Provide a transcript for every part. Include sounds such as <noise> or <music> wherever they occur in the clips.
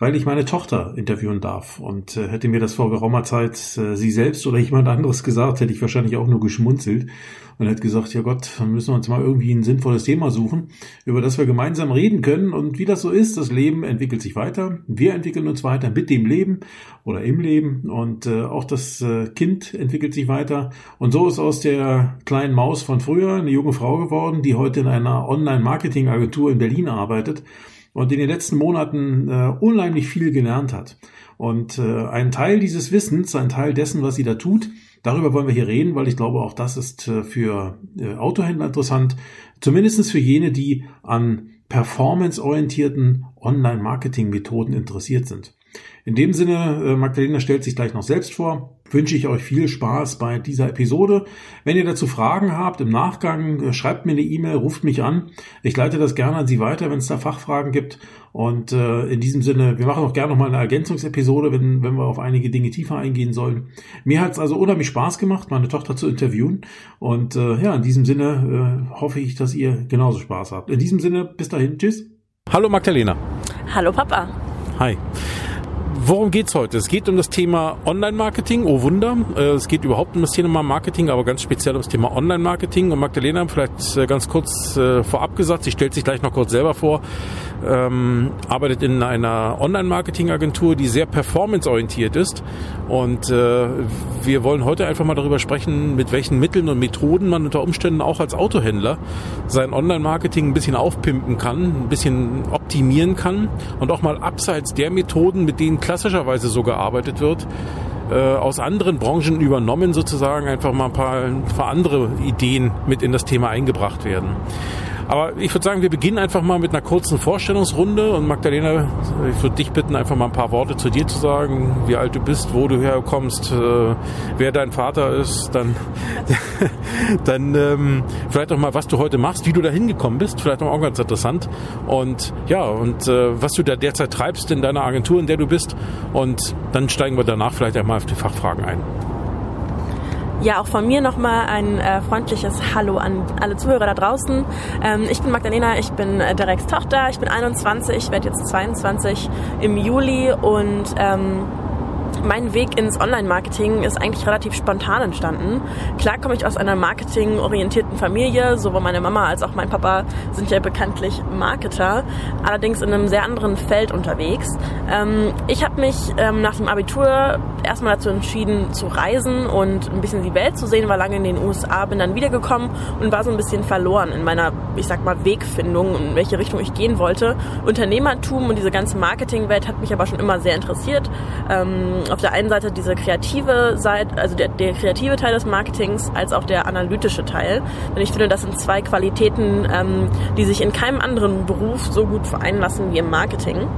Weil ich meine Tochter interviewen darf. Und äh, hätte mir das vor geraumer Zeit äh, sie selbst oder jemand anderes gesagt, hätte ich wahrscheinlich auch nur geschmunzelt und hätte gesagt, ja Gott, dann müssen wir uns mal irgendwie ein sinnvolles Thema suchen, über das wir gemeinsam reden können. Und wie das so ist, das Leben entwickelt sich weiter. Wir entwickeln uns weiter mit dem Leben oder im Leben. Und äh, auch das äh, Kind entwickelt sich weiter. Und so ist aus der kleinen Maus von früher eine junge Frau geworden, die heute in einer Online-Marketing-Agentur in Berlin arbeitet und in den letzten Monaten äh, unheimlich viel gelernt hat. Und äh, ein Teil dieses Wissens, ein Teil dessen, was sie da tut, darüber wollen wir hier reden, weil ich glaube, auch das ist äh, für äh, Autohändler interessant, zumindestens für jene, die an performanceorientierten Online-Marketing-Methoden interessiert sind. In dem Sinne, äh, Magdalena stellt sich gleich noch selbst vor wünsche ich euch viel Spaß bei dieser Episode. Wenn ihr dazu Fragen habt im Nachgang, äh, schreibt mir eine E-Mail, ruft mich an. Ich leite das gerne an Sie weiter, wenn es da Fachfragen gibt. Und äh, in diesem Sinne, wir machen auch gerne nochmal eine Ergänzungsepisode, wenn, wenn wir auf einige Dinge tiefer eingehen sollen. Mir hat es also unheimlich Spaß gemacht, meine Tochter zu interviewen. Und äh, ja, in diesem Sinne äh, hoffe ich, dass ihr genauso Spaß habt. In diesem Sinne, bis dahin, tschüss. Hallo Magdalena. Hallo Papa. Hi. Worum geht's heute? Es geht um das Thema Online-Marketing. Oh Wunder. Äh, es geht überhaupt um das Thema Marketing, aber ganz speziell um das Thema Online-Marketing. Und Magdalena, vielleicht äh, ganz kurz äh, vorab gesagt, sie stellt sich gleich noch kurz selber vor, ähm, arbeitet in einer Online-Marketing-Agentur, die sehr performance-orientiert ist. Und äh, wir wollen heute einfach mal darüber sprechen, mit welchen Mitteln und Methoden man unter Umständen auch als Autohändler sein Online-Marketing ein bisschen aufpimpen kann, ein bisschen optimieren kann und auch mal abseits der Methoden, mit denen klassischerweise so gearbeitet wird, äh, aus anderen Branchen übernommen sozusagen einfach mal ein paar, ein paar andere Ideen mit in das Thema eingebracht werden. Aber ich würde sagen, wir beginnen einfach mal mit einer kurzen Vorstellungsrunde. Und Magdalena, ich würde dich bitten, einfach mal ein paar Worte zu dir zu sagen, wie alt du bist, wo du herkommst, äh, wer dein Vater ist, dann, <laughs> dann ähm, vielleicht auch mal, was du heute machst, wie du da hingekommen bist, vielleicht auch ganz interessant. Und ja, und äh, was du da derzeit treibst in deiner Agentur, in der du bist. Und dann steigen wir danach vielleicht einmal auf die Fachfragen ein. Ja, auch von mir nochmal ein äh, freundliches Hallo an alle Zuhörer da draußen. Ähm, ich bin Magdalena, ich bin äh, Dereks Tochter, ich bin 21, ich werde jetzt 22 im Juli und ähm, mein Weg ins Online-Marketing ist eigentlich relativ spontan entstanden. Klar komme ich aus einer marketingorientierten Familie, sowohl meine Mama als auch mein Papa sind ja bekanntlich Marketer, allerdings in einem sehr anderen Feld unterwegs. Ähm, ich habe mich ähm, nach dem Abitur erstmal dazu entschieden zu reisen und ein bisschen die Welt zu sehen, war lange in den USA, bin dann wiedergekommen und war so ein bisschen verloren in meiner, ich sag mal, Wegfindung, in welche Richtung ich gehen wollte. Unternehmertum und diese ganze Marketingwelt hat mich aber schon immer sehr interessiert. Auf der einen Seite diese kreative Seite, also der, der kreative Teil des Marketings, als auch der analytische Teil. Denn ich finde, das sind zwei Qualitäten, ähm, die sich in keinem anderen Beruf so gut vereinen lassen wie im Marketing.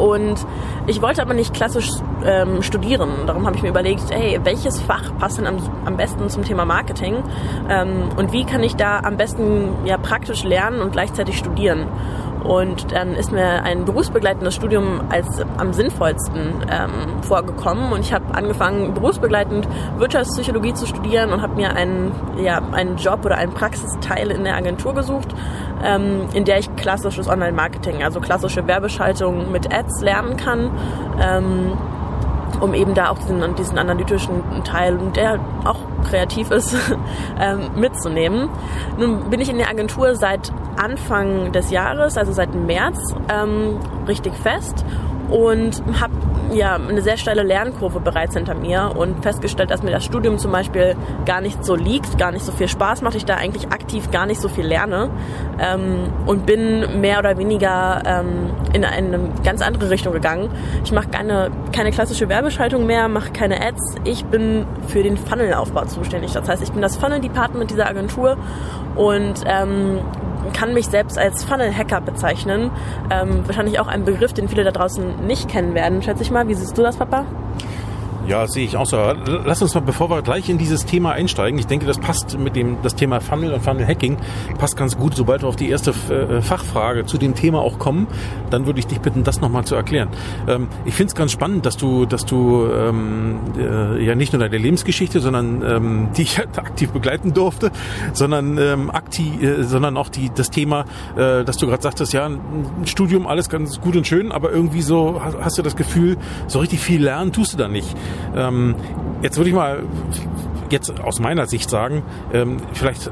Und ich wollte aber nicht klassisch ähm, studieren. Darum habe ich mir überlegt, hey, welches Fach passt denn am, am besten zum Thema Marketing? Ähm, und wie kann ich da am besten ja, praktisch lernen und gleichzeitig studieren? Und dann ist mir ein berufsbegleitendes Studium als am sinnvollsten ähm, vorgekommen. Und ich habe angefangen, berufsbegleitend Wirtschaftspsychologie zu studieren und habe mir einen, ja, einen Job oder einen Praxisteil in der Agentur gesucht, ähm, in der ich klassisches Online-Marketing, also klassische Werbeschaltung mit Ads lernen kann. Ähm, um eben da auch diesen, diesen analytischen Teil, der auch kreativ ist, <laughs> ähm, mitzunehmen. Nun bin ich in der Agentur seit Anfang des Jahres, also seit März, ähm, richtig fest und habe ja eine sehr steile Lernkurve bereits hinter mir und festgestellt, dass mir das Studium zum Beispiel gar nicht so liegt, gar nicht so viel Spaß macht, ich da eigentlich aktiv gar nicht so viel lerne ähm, und bin mehr oder weniger ähm, in eine ganz andere Richtung gegangen. Ich mache keine, keine klassische Werbeschaltung mehr, mache keine Ads. Ich bin für den Funnelaufbau zuständig. Das heißt, ich bin das Funnel-Department dieser Agentur und ähm, kann mich selbst als Funnel-Hacker bezeichnen. Ähm, wahrscheinlich auch ein Begriff, den viele da draußen nicht kennen werden, schätze ich mal. Wie siehst du das, Papa? Ja, sehe ich auch so. Lass uns mal, bevor wir gleich in dieses Thema einsteigen, ich denke, das passt mit dem das Thema Funnel und Funnel Hacking passt ganz gut. Sobald wir auf die erste äh, Fachfrage zu dem Thema auch kommen, dann würde ich dich bitten, das nochmal zu erklären. Ähm, ich finde es ganz spannend, dass du, dass du ähm, äh, ja nicht nur deine Lebensgeschichte, sondern ähm, <laughs> die ich halt aktiv begleiten durfte, sondern ähm, aktiv, äh, sondern auch die das Thema, äh, dass du gerade sagtest, ja, ein Studium alles ganz gut und schön, aber irgendwie so hast, hast du das Gefühl, so richtig viel lernen tust du da nicht. Ähm, jetzt würde ich mal jetzt aus meiner Sicht sagen, ähm, vielleicht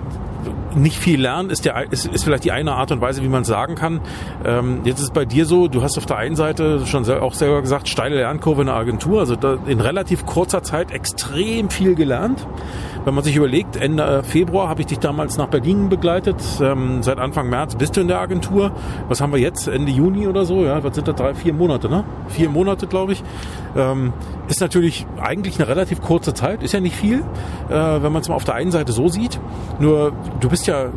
nicht viel lernen ist, der, ist, ist vielleicht die eine Art und Weise, wie man sagen kann. Ähm, jetzt ist es bei dir so, du hast auf der einen Seite schon auch selber gesagt, steile Lernkurve in der Agentur, also in relativ kurzer Zeit extrem viel gelernt. Wenn man sich überlegt, Ende Februar habe ich dich damals nach Berlin begleitet. Ähm, seit Anfang März bist du in der Agentur. Was haben wir jetzt? Ende Juni oder so? Ja, was sind das? Drei, vier Monate, ne? Vier Monate, glaube ich. Ähm, ist natürlich eigentlich eine relativ kurze Zeit. Ist ja nicht viel, äh, wenn man es mal auf der einen Seite so sieht. Nur du bist ja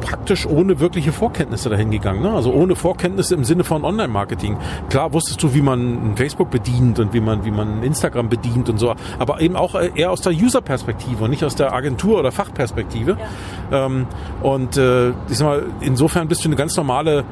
praktisch ohne wirkliche Vorkenntnisse dahin gegangen. Ne? Also ohne Vorkenntnisse im Sinne von Online-Marketing. Klar wusstest du, wie man Facebook bedient und wie man, wie man Instagram bedient und so, aber eben auch eher aus der User-Perspektive und nicht aus der Agentur- oder Fachperspektive. Ja. Ähm, und äh, ich sag mal, insofern bist du eine ganz normale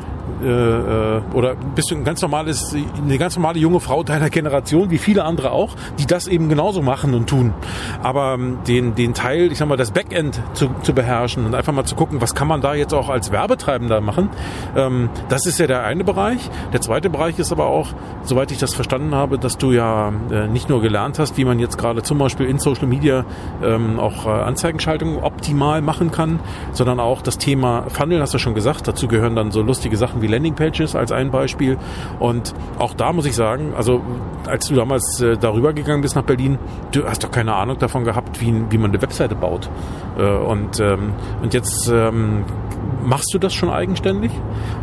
äh, äh, oder bist du ein ganz normales, eine ganz normale junge Frau deiner Generation, wie viele andere auch, die das eben genauso machen und tun. Aber ähm, den, den Teil, ich sag mal, das Backend zu, zu beherrschen und einfach mal zu gucken, was kann man da jetzt auch als Werbetreibender machen, ähm, das ist ja der eine Bereich. Der zweite Bereich ist aber auch, soweit ich das verstanden habe, dass du ja äh, nicht nur gelernt hast, wie man jetzt gerade zum Beispiel in Social Media ähm, auch äh, Anzeigenschaltung optimal machen kann, sondern auch das Thema Funnel, hast du schon gesagt, dazu gehören dann so lustige Sachen wie wie Landingpages als ein Beispiel. Und auch da muss ich sagen, also als du damals äh, darüber gegangen bist nach Berlin, du hast doch keine Ahnung davon gehabt, wie, wie man eine Webseite baut. Äh, und, ähm, und jetzt ähm, machst du das schon eigenständig.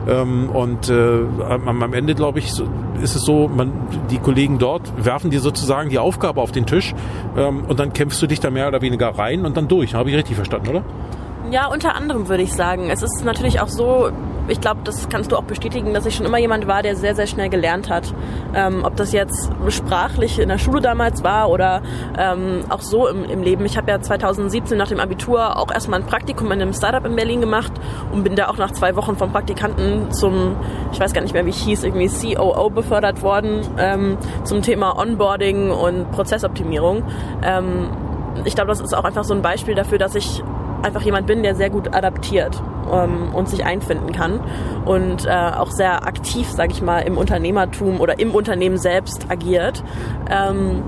Ähm, und äh, am, Ende, glaube ich, ist es so, man, die Kollegen dort werfen dir sozusagen die Aufgabe auf den Tisch ähm, und dann kämpfst du dich da mehr oder weniger rein und dann durch. Habe ich richtig verstanden, oder? Ja, unter anderem würde ich sagen. Es ist natürlich auch so, ich glaube, das kannst du auch bestätigen, dass ich schon immer jemand war, der sehr, sehr schnell gelernt hat. Ähm, ob das jetzt sprachlich in der Schule damals war oder ähm, auch so im, im Leben. Ich habe ja 2017 nach dem Abitur auch erstmal ein Praktikum in einem Startup in Berlin gemacht und bin da auch nach zwei Wochen vom Praktikanten zum, ich weiß gar nicht mehr, wie ich hieß, irgendwie COO befördert worden ähm, zum Thema Onboarding und Prozessoptimierung. Ähm, ich glaube, das ist auch einfach so ein Beispiel dafür, dass ich einfach jemand bin, der sehr gut adaptiert ähm, und sich einfinden kann und äh, auch sehr aktiv, sage ich mal, im Unternehmertum oder im Unternehmen selbst agiert. Ähm,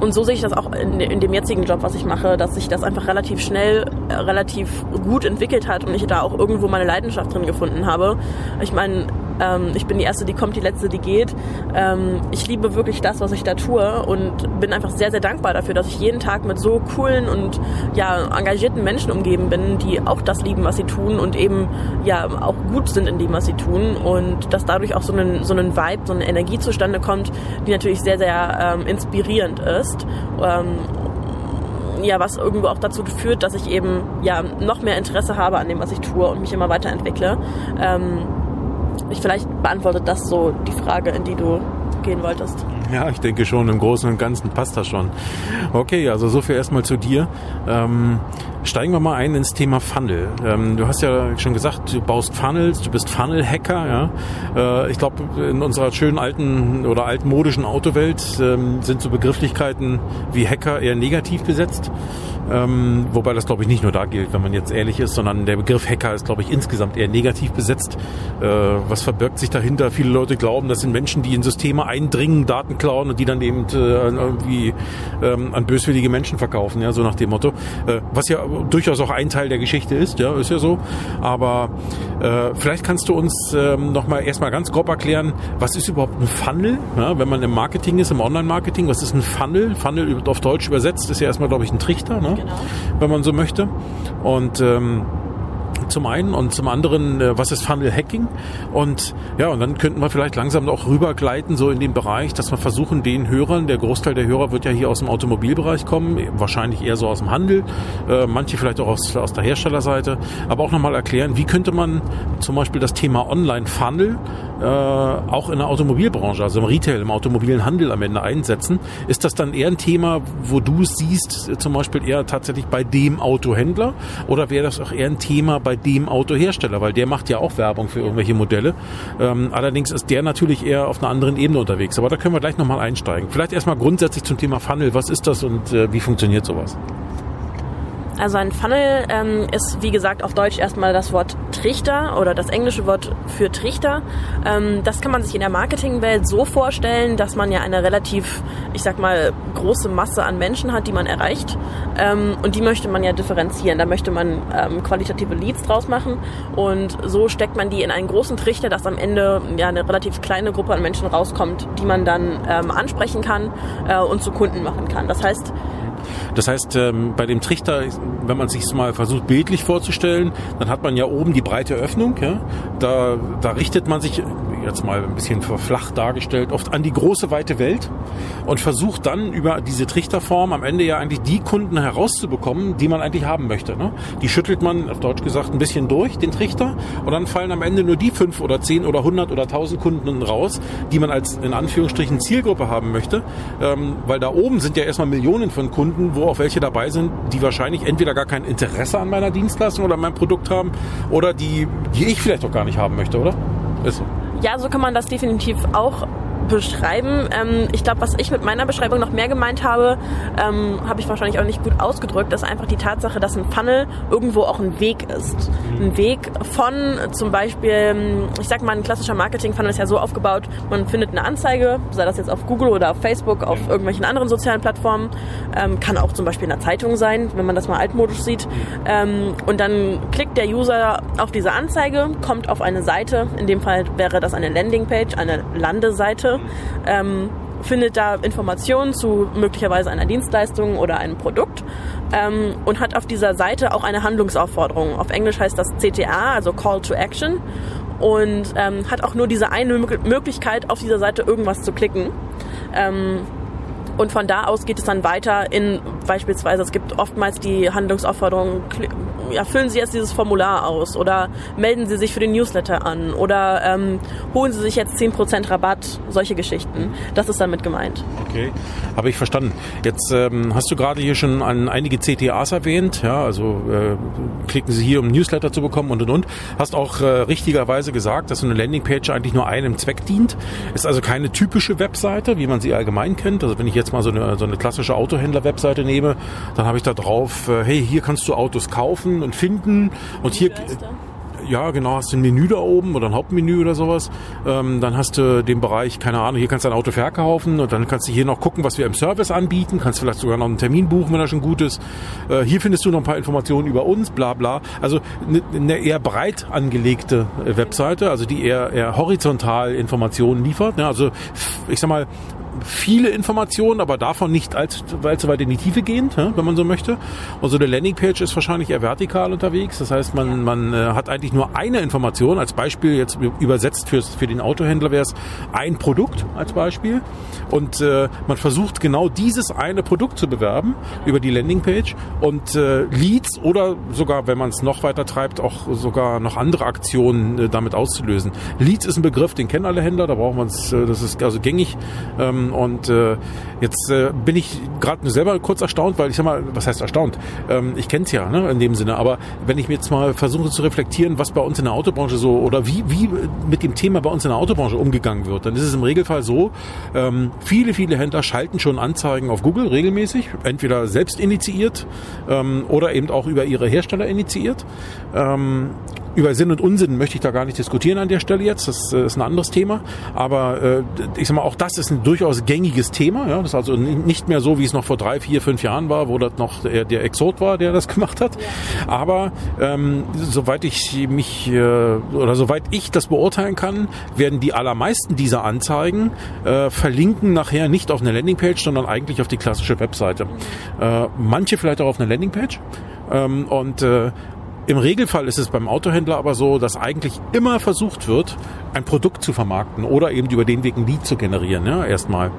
und so sehe ich das auch in, in, dem jetzigen Job, was ich mache, dass sich das einfach relativ schnell, äh, relativ gut entwickelt hat und ich da auch irgendwo meine Leidenschaft drin gefunden habe. Ich meine, ähm, ich bin die Erste, die kommt, die Letzte, die geht. Ähm, ich liebe wirklich das, was ich da tue und bin einfach sehr, sehr dankbar dafür, dass ich jeden Tag mit so coolen und ja, engagierten Menschen umgeben bin, die auch das lieben, was sie tun und eben ja auch gut sind in dem, was sie tun und dass dadurch auch so ein, so ein Vibe, so eine Energie zustande kommt, die natürlich sehr, sehr ähm, inspirierend ist ähm, ja, was irgendwo auch dazu führt, dass ich eben ja noch mehr Interesse habe an dem, was ich tue und mich immer weiterentwickle. Ähm, ich vielleicht beantwortet das so die Frage, in die du gehen wolltest. Ja, ich denke schon, im Großen und Ganzen passt das schon. Okay, also so viel erstmal zu dir. Ähm, steigen wir mal ein ins Thema Funnel. Ähm, du hast ja schon gesagt, du baust Funnels, du bist Funnel-Hacker. Ja? Äh, ich glaube, in unserer schönen alten oder altmodischen Autowelt ähm, sind so Begrifflichkeiten wie Hacker eher negativ besetzt. Ähm, wobei das, glaube ich, nicht nur da gilt, wenn man jetzt ehrlich ist, sondern der Begriff Hacker ist, glaube ich, insgesamt eher negativ besetzt. Äh, was verbirgt sich dahinter? Viele Leute glauben, das sind Menschen, die in Systeme eindringen, Daten klauen und die dann eben äh, irgendwie ähm, an böswillige Menschen verkaufen, ja, so nach dem Motto. Äh, was ja durchaus auch ein Teil der Geschichte ist, ja, ist ja so. Aber äh, vielleicht kannst du uns ähm, nochmal erstmal ganz grob erklären, was ist überhaupt ein Funnel, ja, wenn man im Marketing ist, im Online-Marketing, was ist ein Funnel? Funnel auf Deutsch übersetzt ist ja erstmal, glaube ich, ein Trichter, ne? Genau. wenn man so möchte. Und ähm, zum einen und zum anderen, äh, was ist Funnel Hacking? Und ja, und dann könnten wir vielleicht langsam auch rübergleiten, so in den Bereich, dass wir versuchen, den Hörern, der Großteil der Hörer wird ja hier aus dem Automobilbereich kommen, wahrscheinlich eher so aus dem Handel, äh, manche vielleicht auch aus, aus der Herstellerseite, aber auch nochmal erklären, wie könnte man zum Beispiel das Thema Online-Funnel äh, auch in der Automobilbranche, also im Retail, im automobilen Handel am Ende einsetzen. Ist das dann eher ein Thema, wo du es siehst, zum Beispiel eher tatsächlich bei dem Autohändler oder wäre das auch eher ein Thema bei dem Autohersteller, weil der macht ja auch Werbung für irgendwelche Modelle. Ähm, allerdings ist der natürlich eher auf einer anderen Ebene unterwegs. Aber da können wir gleich nochmal einsteigen. Vielleicht erstmal grundsätzlich zum Thema Funnel. Was ist das und äh, wie funktioniert sowas? Also ein Funnel ähm, ist, wie gesagt, auf Deutsch erstmal das Wort Trichter oder das englische Wort für Trichter. Ähm, das kann man sich in der Marketingwelt so vorstellen, dass man ja eine relativ, ich sag mal, große Masse an Menschen hat, die man erreicht. Ähm, und die möchte man ja differenzieren. Da möchte man ähm, qualitative Leads draus machen. Und so steckt man die in einen großen Trichter, dass am Ende ja eine relativ kleine Gruppe an Menschen rauskommt, die man dann ähm, ansprechen kann äh, und zu Kunden machen kann. Das heißt, das heißt, ähm, bei dem Trichter, wenn man sich mal versucht bildlich vorzustellen, dann hat man ja oben die breite Öffnung. Ja? Da, da richtet man sich jetzt mal ein bisschen verflacht dargestellt, oft an die große weite Welt und versucht dann über diese Trichterform am Ende ja eigentlich die Kunden herauszubekommen, die man eigentlich haben möchte. Ne? Die schüttelt man, auf Deutsch gesagt, ein bisschen durch, den Trichter, und dann fallen am Ende nur die fünf oder zehn oder hundert oder tausend Kunden raus, die man als in Anführungsstrichen Zielgruppe haben möchte, ähm, weil da oben sind ja erstmal Millionen von Kunden, wo auch welche dabei sind, die wahrscheinlich entweder gar kein Interesse an meiner Dienstleistung oder meinem Produkt haben oder die, die ich vielleicht auch gar nicht haben möchte, oder? Ist so. Ja, so kann man das definitiv auch beschreiben. Ähm, ich glaube, was ich mit meiner Beschreibung noch mehr gemeint habe, ähm, habe ich wahrscheinlich auch nicht gut ausgedrückt, ist einfach die Tatsache, dass ein Funnel irgendwo auch ein Weg ist. Ein Weg von zum Beispiel, ich sag mal, ein klassischer Marketing-Funnel ist ja so aufgebaut, man findet eine Anzeige, sei das jetzt auf Google oder auf Facebook, auf irgendwelchen anderen sozialen Plattformen, ähm, kann auch zum Beispiel in der Zeitung sein, wenn man das mal altmodisch sieht. Ähm, und dann klickt der User auf diese Anzeige, kommt auf eine Seite, in dem Fall wäre das eine Landingpage, eine Landeseite ähm, findet da Informationen zu möglicherweise einer Dienstleistung oder einem Produkt ähm, und hat auf dieser Seite auch eine Handlungsaufforderung. Auf Englisch heißt das CTA, also Call to Action und ähm, hat auch nur diese eine Möglichkeit, auf dieser Seite irgendwas zu klicken. Ähm, und von da aus geht es dann weiter in beispielsweise, es gibt oftmals die Handlungsaufforderung, ja, füllen Sie jetzt dieses Formular aus oder melden Sie sich für den Newsletter an oder ähm, holen Sie sich jetzt 10% Rabatt, solche Geschichten. Das ist damit gemeint. Okay, habe ich verstanden. Jetzt ähm, hast du gerade hier schon an einige CTAs erwähnt, ja, also äh, klicken Sie hier, um Newsletter zu bekommen und und und. Hast auch äh, richtigerweise gesagt, dass so eine Landingpage eigentlich nur einem Zweck dient. Ist also keine typische Webseite, wie man sie allgemein kennt. Also wenn ich jetzt mal so eine, so eine klassische Autohändler-Webseite nehme, dann habe ich da drauf, äh, hey, hier kannst du Autos kaufen und finden und hier ja, genau, hast du ein Menü da oben oder ein Hauptmenü oder sowas. Ähm, dann hast du den Bereich, keine Ahnung, hier kannst du ein Auto verkaufen und dann kannst du hier noch gucken, was wir im Service anbieten. Kannst vielleicht sogar noch einen Termin buchen, wenn er schon gut ist. Äh, hier findest du noch ein paar Informationen über uns, bla bla. Also eine, eine eher breit angelegte Webseite, also die eher, eher horizontal Informationen liefert. Ja, also ich sag mal, viele Informationen, aber davon nicht allzu, allzu weit in die Tiefe gehend, wenn man so möchte. Und so eine Landingpage ist wahrscheinlich eher vertikal unterwegs. Das heißt, man, man äh, hat eigentlich nur eine Information. Als Beispiel jetzt übersetzt für, für den Autohändler wäre es ein Produkt als Beispiel. Und äh, man versucht genau dieses eine Produkt zu bewerben über die Landingpage und äh, Leads oder sogar, wenn man es noch weiter treibt, auch sogar noch andere Aktionen äh, damit auszulösen. Leads ist ein Begriff, den kennen alle Händler, da braucht man es, äh, das ist also gängig. Ähm, und äh, jetzt äh, bin ich gerade selber kurz erstaunt, weil ich sag mal, was heißt erstaunt? Ähm, ich kenne es ja ne, in dem Sinne, aber wenn ich mir jetzt mal versuche zu reflektieren, was bei uns in der Autobranche so oder wie, wie mit dem Thema bei uns in der Autobranche umgegangen wird, dann ist es im Regelfall so, ähm, viele, viele Händler schalten schon Anzeigen auf Google regelmäßig, entweder selbst initiiert ähm, oder eben auch über ihre Hersteller initiiert. Ähm, über Sinn und Unsinn möchte ich da gar nicht diskutieren an der Stelle jetzt. Das äh, ist ein anderes Thema. Aber äh, ich sag mal, auch das ist ein durchaus gängiges Thema. Ja? Das ist also nicht mehr so, wie es noch vor drei, vier, fünf Jahren war, wo das noch der, der Exot war, der das <laughs> gemacht hat. Aber ähm, soweit ich mich äh, oder soweit ich das beurteilen kann, werden die allermeisten dieser Anzeigen äh, verlinken nachher nicht auf eine Landingpage, sondern eigentlich auf die klassische Webseite. Mhm. Äh, manche vielleicht auch auf eine Landingpage. Ähm, und äh, Im Regelfall ist es beim Autohändler aber so, dass eigentlich immer versucht wird, ein Produkt zu vermarkten oder eben über den Weg ein Lead zu generieren. Ja, erstmal.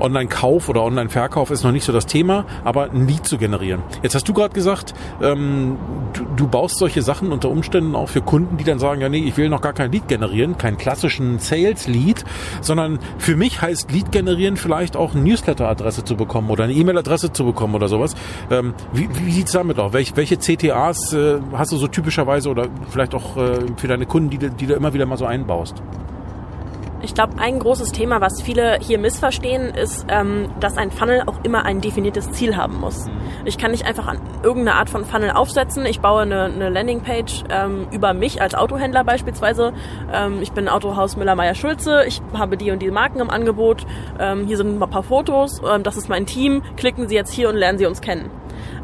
Online-Kauf oder Online-Verkauf ist noch nicht so das Thema, aber ein Lead zu generieren. Jetzt hast du gerade gesagt, ähm, du, du baust solche Sachen unter Umständen auch für Kunden, die dann sagen, ja nee, ich will noch gar kein Lead generieren, keinen klassischen Sales-Lead, sondern für mich heißt Lead generieren vielleicht auch eine Newsletter-Adresse zu bekommen oder eine E-Mail-Adresse zu bekommen oder sowas. Ähm, wie wie sieht's damit aus? Welch, welche CTAs äh, hast du so typischerweise oder vielleicht auch äh, für deine Kunden, die, die du immer wieder mal so einbaust? Ich glaube, ein großes Thema, was viele hier missverstehen, ist, ähm, dass ein Funnel auch immer ein definiertes Ziel haben muss. Ich kann nicht einfach an irgendeine Art von Funnel aufsetzen. Ich baue eine, eine Landingpage ähm, über mich als Autohändler beispielsweise. Ähm, ich bin Autohaus Müller-Meyer-Schulze. Ich habe die und die Marken im Angebot. Ähm, hier sind ein paar Fotos. Ähm, das ist mein Team. Klicken Sie jetzt hier und lernen Sie uns kennen.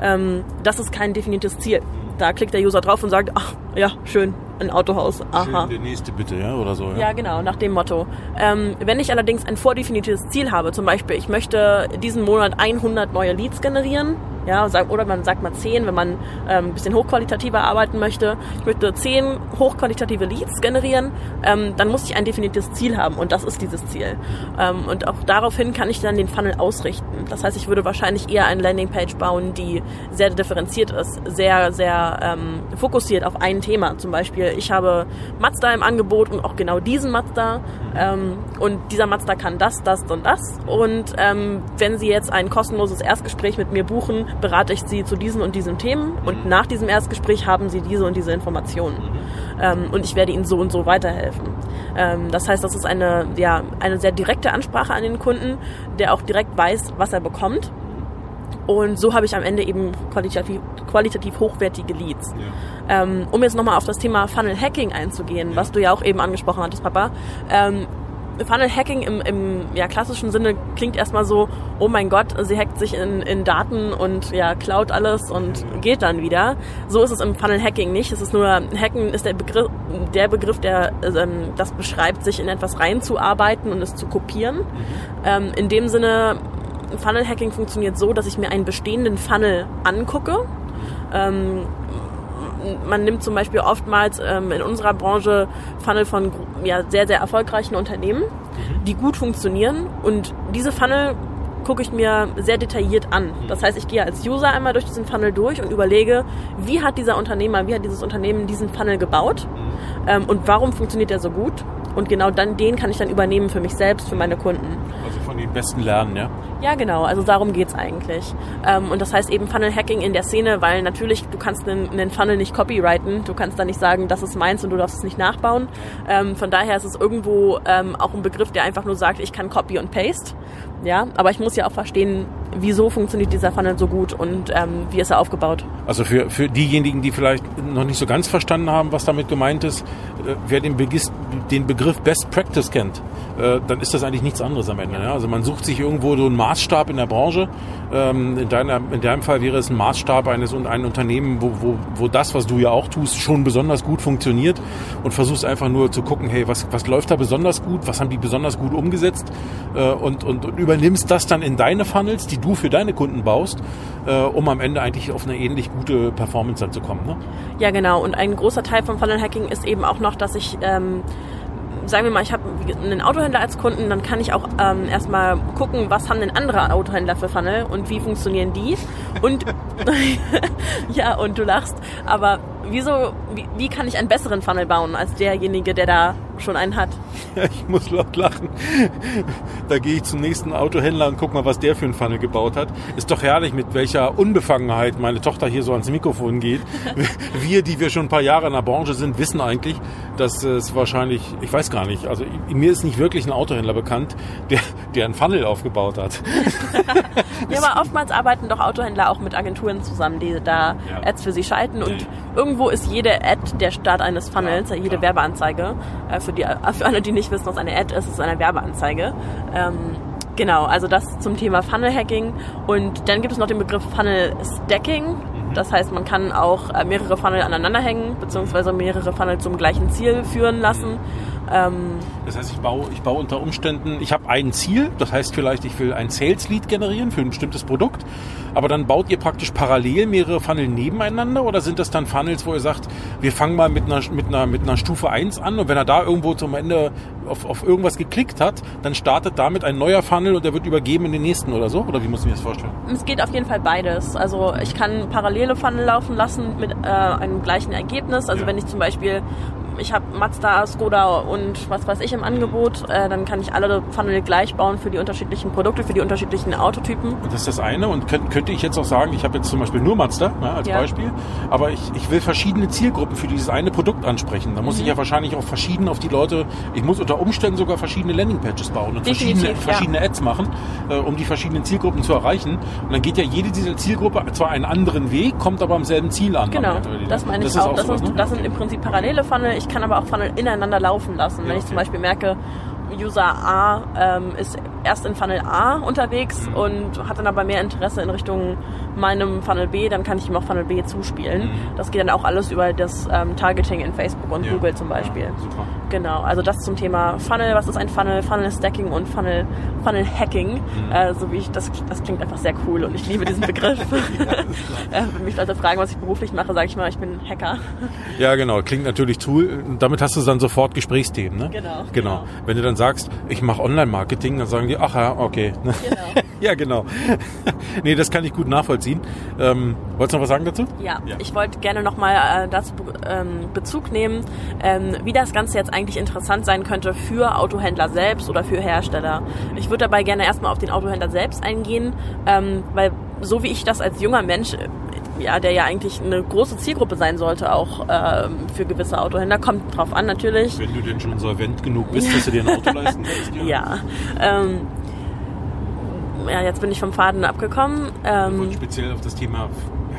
Ähm, das ist kein definiertes Ziel. Da klickt der User drauf und sagt, ach ja, schön, ein Autohaus. Aha. Der nächste bitte, ja, oder so. Ja, genau, nach dem Motto. Ähm, wenn ich allerdings ein vordefiniertes Ziel habe, zum Beispiel, ich möchte diesen Monat 100 neue Leads generieren, ja, oder man sagt mal 10, wenn man ähm, ein bisschen hochqualitativer arbeiten möchte. Ich möchte 10 hochqualitative Leads generieren, ähm, dann muss ich ein definiertes Ziel haben und das ist dieses Ziel. Ähm, und auch daraufhin kann ich dann den Funnel ausrichten. Das heißt, ich würde wahrscheinlich eher eine Landingpage bauen, die sehr differenziert ist, sehr, sehr ähm, fokussiert auf ein Thema. Zum Beispiel, ich habe Mazda im Angebot und auch genau diesen Mazda ähm, und dieser Mazda kann das, das und das und ähm, wenn Sie jetzt ein kostenloses Erstgespräch mit mir buchen, berate ich Sie zu diesen und diesen Themen und nach diesem Erstgespräch haben Sie diese und diese Informationen. Ähm, und ich werde Ihnen so und so weiterhelfen. Ähm, das heißt, das ist eine, ja, eine sehr direkte Ansprache an den Kunden, der auch direkt weiß, was er bekommt. Und so habe ich am Ende eben qualitativ, qualitativ hochwertige Leads. Ja. Ähm, um jetzt nochmal auf das Thema Funnel Hacking einzugehen, ja. was du ja auch eben angesprochen hattest, Papa. Ähm, Funnel Hacking im, im ja, klassischen Sinne klingt erstmal so, oh mein Gott, sie hackt sich in, in Daten und ja, klaut alles und geht dann wieder. So ist es im Funnel Hacking nicht. Es ist nur, Hacken ist der Begriff, der Begriff, der ähm, das beschreibt, sich in etwas reinzuarbeiten und es zu kopieren. Mhm. Ähm, in dem Sinne, Funnel Hacking funktioniert so, dass ich mir einen bestehenden Funnel angucke. Ähm, man nimmt zum Beispiel oftmals ähm, in unserer Branche Funnel von ja, sehr, sehr erfolgreichen Unternehmen, mhm. die gut funktionieren und diese Funnel gucke ich mir sehr detailliert an. Mhm. Das heißt, ich gehe als User einmal durch diesen Funnel durch und überlege, wie hat dieser Unternehmer, wie hat dieses Unternehmen diesen Funnel gebaut mhm. ähm, und warum funktioniert er so gut. Und genau dann den kann ich dann übernehmen für mich selbst, für meine Kunden. Also von den Besten lernen, ja? Ja, genau. Also darum geht's eigentlich. Ähm, und das heißt eben Funnel Hacking in der Szene, weil natürlich, du kannst einen, einen Funnel nicht copyrighten. Du kannst da nicht sagen, das ist meins und du darfst es nicht nachbauen. Ähm, von daher ist es irgendwo ähm, auch ein Begriff, der einfach nur sagt, ich kann Copy und Paste. Ja, aber ich muss ja auch verstehen, wieso funktioniert dieser Funnel so gut und ähm, wie ist er aufgebaut. Also für, für diejenigen, die vielleicht noch nicht so ganz verstanden haben, was damit gemeint ist, äh, wer den, Begriff, den Begriff Best Practice kennt, äh, dann ist das eigentlich nichts anderes am Ende. Ja? Also man sucht sich irgendwo so einen Maßstab in der Branche. Ähm, in, deiner, in deinem Fall wäre es ein Maßstab eines ein Unternehmen, wo, wo, wo das, was du ja auch tust, schon besonders gut funktioniert und versuchst einfach nur zu gucken, hey, was, was läuft da besonders gut, was haben die besonders gut umgesetzt äh, und, und, und übernimmst das dann in deine Funnels, die du für deine Kunden baust, äh, um am Ende eigentlich auf eine ähnlich gute Performance dann zu kommen. Ne? Ja, genau. Und ein großer Teil von Funnel Hacking ist eben auch noch, dass ich ähm, sagen wir mal, ich habe einen Autohändler als Kunden, dann kann ich auch ähm, erstmal gucken, was haben denn andere Autohändler für Funnel und wie funktionieren die. Und <laughs> <laughs> ja, und du lachst, aber wieso, wie, wie kann ich einen besseren Funnel bauen als derjenige, der da schon einen hat? Ja, <laughs> ich muss laut lachen. Da gehe ich zum nächsten Autohändler und guck mal, was der für einen Funnel gebaut hat. Ist doch herrlich, mit welcher Unbefangenheit meine Tochter hier so ans Mikrofon geht. <laughs> Wir, die wir schon ein paar Jahre in der Branche sind, wissen eigentlich, dass es wahrscheinlich, ich weiß gar nicht, also mir ist nicht wirklich ein Autohändler bekannt, der, der einen Funnel aufgebaut hat. <laughs> ja, aber oftmals arbeiten doch Autohändler auch mit Agenturen zusammen, die da ja. Ads für sie schalten und irgendwo ist jede Ad der Start eines Funnels, ja, jede Werbeanzeige. Äh, für, die, für alle, die nicht wissen, was eine Ad ist, ist eine Werbeanzeige. Ähm, genau, also das zum Thema Funnel Hacking. Und dann gibt es noch den Begriff Funnel Stacking. Mhm. Das heißt, man kann auch äh, mehrere Funnel aneinander hängen, beziehungsweise mehrere Funnel zum gleichen Ziel führen lassen. Ähm, das heißt, ich baue, ich baue unter Umständen, ich habe ein Ziel, das heißt vielleicht, ich will ein Sales Lead generieren für ein bestimmtes Produkt, aber dann baut ihr praktisch parallel mehrere Funnel nebeneinander oder sind das dann Funnels, wo ihr sagt, wir fangen mal mit einer, mit einer, mit einer Stufe 1 an und wenn er da irgendwo zum Ende auf, auf irgendwas geklickt hat, dann startet damit ein neuer Funnel und der wird übergeben in den nächsten oder so? Oder wie muss ich mir das vorstellen? Es geht auf jeden Fall beides. Also ich kann parallele Funnel laufen lassen mit äh, einem gleichen Ergebnis. Also ja. wenn ich zum Beispiel ich habe Mazda, Skoda und was weiß ich im Angebot, äh, dann kann ich alle Funnel gleich bauen für die unterschiedlichen Produkte, für die unterschiedlichen Autotypen. Das ist das eine und könnt, könnte ich jetzt auch sagen, ich habe jetzt zum Beispiel nur Mazda ja, als ja. Beispiel, aber ich, ich will verschiedene Zielgruppen für dieses eine Produkt ansprechen. Da muss mhm. ich ja wahrscheinlich auch verschieden auf die Leute, ich muss unter Umständen sogar verschiedene Landingpages bauen und Definitiv, verschiedene, verschiedene Ads machen, äh, um die verschiedenen Zielgruppen zu erreichen. Und dann geht ja jede dieser Zielgruppe zwar einen anderen Weg, kommt aber am selben Ziel an. Genau, das meine ich das auch. auch. Das, sowas, ist, ne? das sind im Prinzip parallele Funnel. Ich kann aber auch Funnel ineinander laufen lassen. Wenn okay. ich zum Beispiel merke, User A ähm, ist erst in Funnel A unterwegs und hat dann aber mehr Interesse in Richtung meinem Funnel B, dann kann ich ihm auch Funnel B zuspielen. Mhm. Das geht dann auch alles über das ähm, Targeting in Facebook und ja. Google zum Beispiel. Ja, super. Genau, also das zum Thema Funnel. Was ist ein Funnel? Funnel Stacking und Funnel, Funnel Hacking. Mhm. Äh, so wie ich das, das klingt einfach sehr cool und ich liebe diesen Begriff. <laughs> <laughs> äh, wenn mich Leute fragen, was ich beruflich mache, sage ich mal, ich bin Hacker. Ja, genau, klingt natürlich cool. Damit hast du dann sofort Gesprächsthemen, ne? Genau. Genau. genau. Wenn du dann sagst, ich mache Online-Marketing, dann sagen die, ach ja, okay. Genau. <laughs> ja, genau. <laughs> nee, das kann ich gut nachvollziehen. Ähm, wolltest du noch was sagen dazu? Ja, ja. ich wollte gerne nochmal äh, dazu ähm, Bezug nehmen, ähm, wie das Ganze jetzt eigentlich interessant sein könnte für Autohändler selbst oder für Hersteller. Ich würde dabei gerne erstmal auf den Autohändler selbst eingehen, ähm, weil so wie ich das als junger Mensch ja, der ja eigentlich eine große Zielgruppe sein sollte, auch ähm, für gewisse Autohändler. Kommt drauf an, natürlich. Wenn du denn schon solvent genug bist, dass du dir ein Auto <laughs> leisten kannst. Ja. ja, ähm, ja, jetzt bin ich vom Faden abgekommen. Ähm, speziell auf das Thema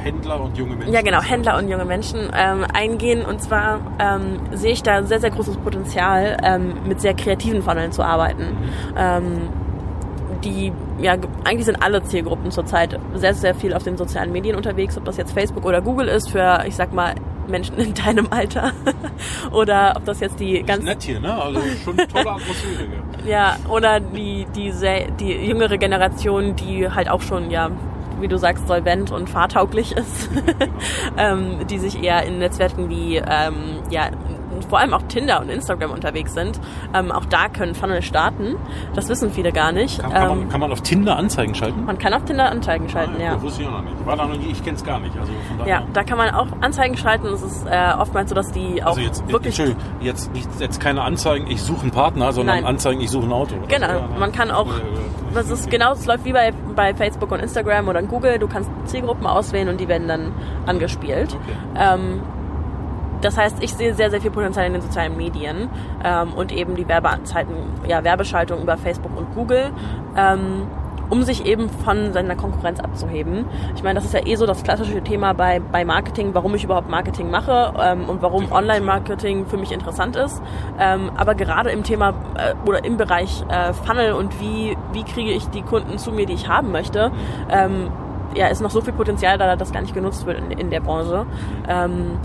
Händler und junge Menschen. Ja, genau, Händler und junge Menschen ähm, eingehen. Und zwar ähm, sehe ich da sehr, sehr großes Potenzial, ähm, mit sehr kreativen Funneln zu arbeiten. Mhm. Die, ja, eigentlich sind alle Zielgruppen zurzeit sehr, sehr viel auf den sozialen Medien unterwegs, ob das jetzt Facebook oder Google ist, für, ich sag mal, Menschen in <laughs> deinem Alter. <laughs> oder ob das jetzt die ganz. nett hier, ne? Also schon tolle Atmosphäre. <laughs> ja, oder die, die, sehr, die jüngere Generation, die halt auch schon, ja, wie du sagst, solvent und fahrtauglich ist, ähm, die sich eher in Netzwerken wie ähm, ja, vor allem auch Tinder und Instagram unterwegs sind, ähm, auch da können Funnel starten. Das wissen viele gar nicht. Kann, kann, man, ähm, kann man, auf Tinder Anzeigen schalten? Man kann auf Tinder Anzeigen schalten, ah, ja. Das wusste ich auch noch nicht. War da noch nie, ich kenne es gar nicht. Also ja, da kann man auch Anzeigen schalten. Es ist äh, oftmals so, dass die auch also jetzt, wirklich... Jetzt, nicht, jetzt keine Anzeigen, ich suche einen Partner, sondern Nein. Anzeigen, ich suche ein Auto. Genau, ja, man kann auch... Das ist genau, es läuft wie bei, bei Facebook und Instagram oder Google. Du kannst Zielgruppen auswählen und die werden dann angespielt. Okay. Ähm, das heißt, ich sehe sehr, sehr viel Potenzial in den sozialen Medien ähm, und eben die Werbeanzeigen, ja, Werbeschaltung über Facebook und Google. Ähm, um sich eben von seiner Konkurrenz abzuheben. Ich meine, das ist ja eh so das klassische Thema bei, bei Marketing, warum ich überhaupt Marketing mache ähm, und warum Online-Marketing für mich interessant ist. Ähm, aber gerade im Thema äh, oder im Bereich äh, Funnel und wie, wie kriege ich die Kunden zu mir, die ich haben möchte, ähm, ja, ist noch so viel Potenzial da, das gar nicht genutzt wird in, in der Branche. Ähm,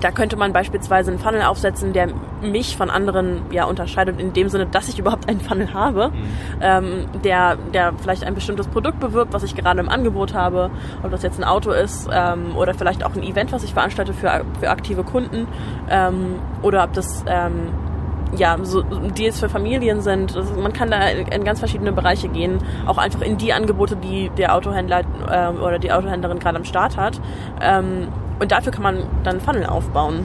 da könnte man beispielsweise einen Funnel aufsetzen, der mich von anderen ja unterscheidet, in dem Sinne, dass ich überhaupt einen Funnel habe, mhm. ähm, der, der vielleicht ein bestimmtes Produkt bewirbt, was ich gerade im Angebot habe, ob das jetzt ein Auto ist ähm, oder vielleicht auch ein Event, was ich veranstalte für, für aktive Kunden ähm, oder ob das ähm, ja, so Deals für Familien sind. Also man kann da in ganz verschiedene Bereiche gehen, auch einfach in die Angebote, die der Autohändler äh, oder die Autohändlerin gerade am Start hat. Ähm, und dafür kann man dann Funnel aufbauen.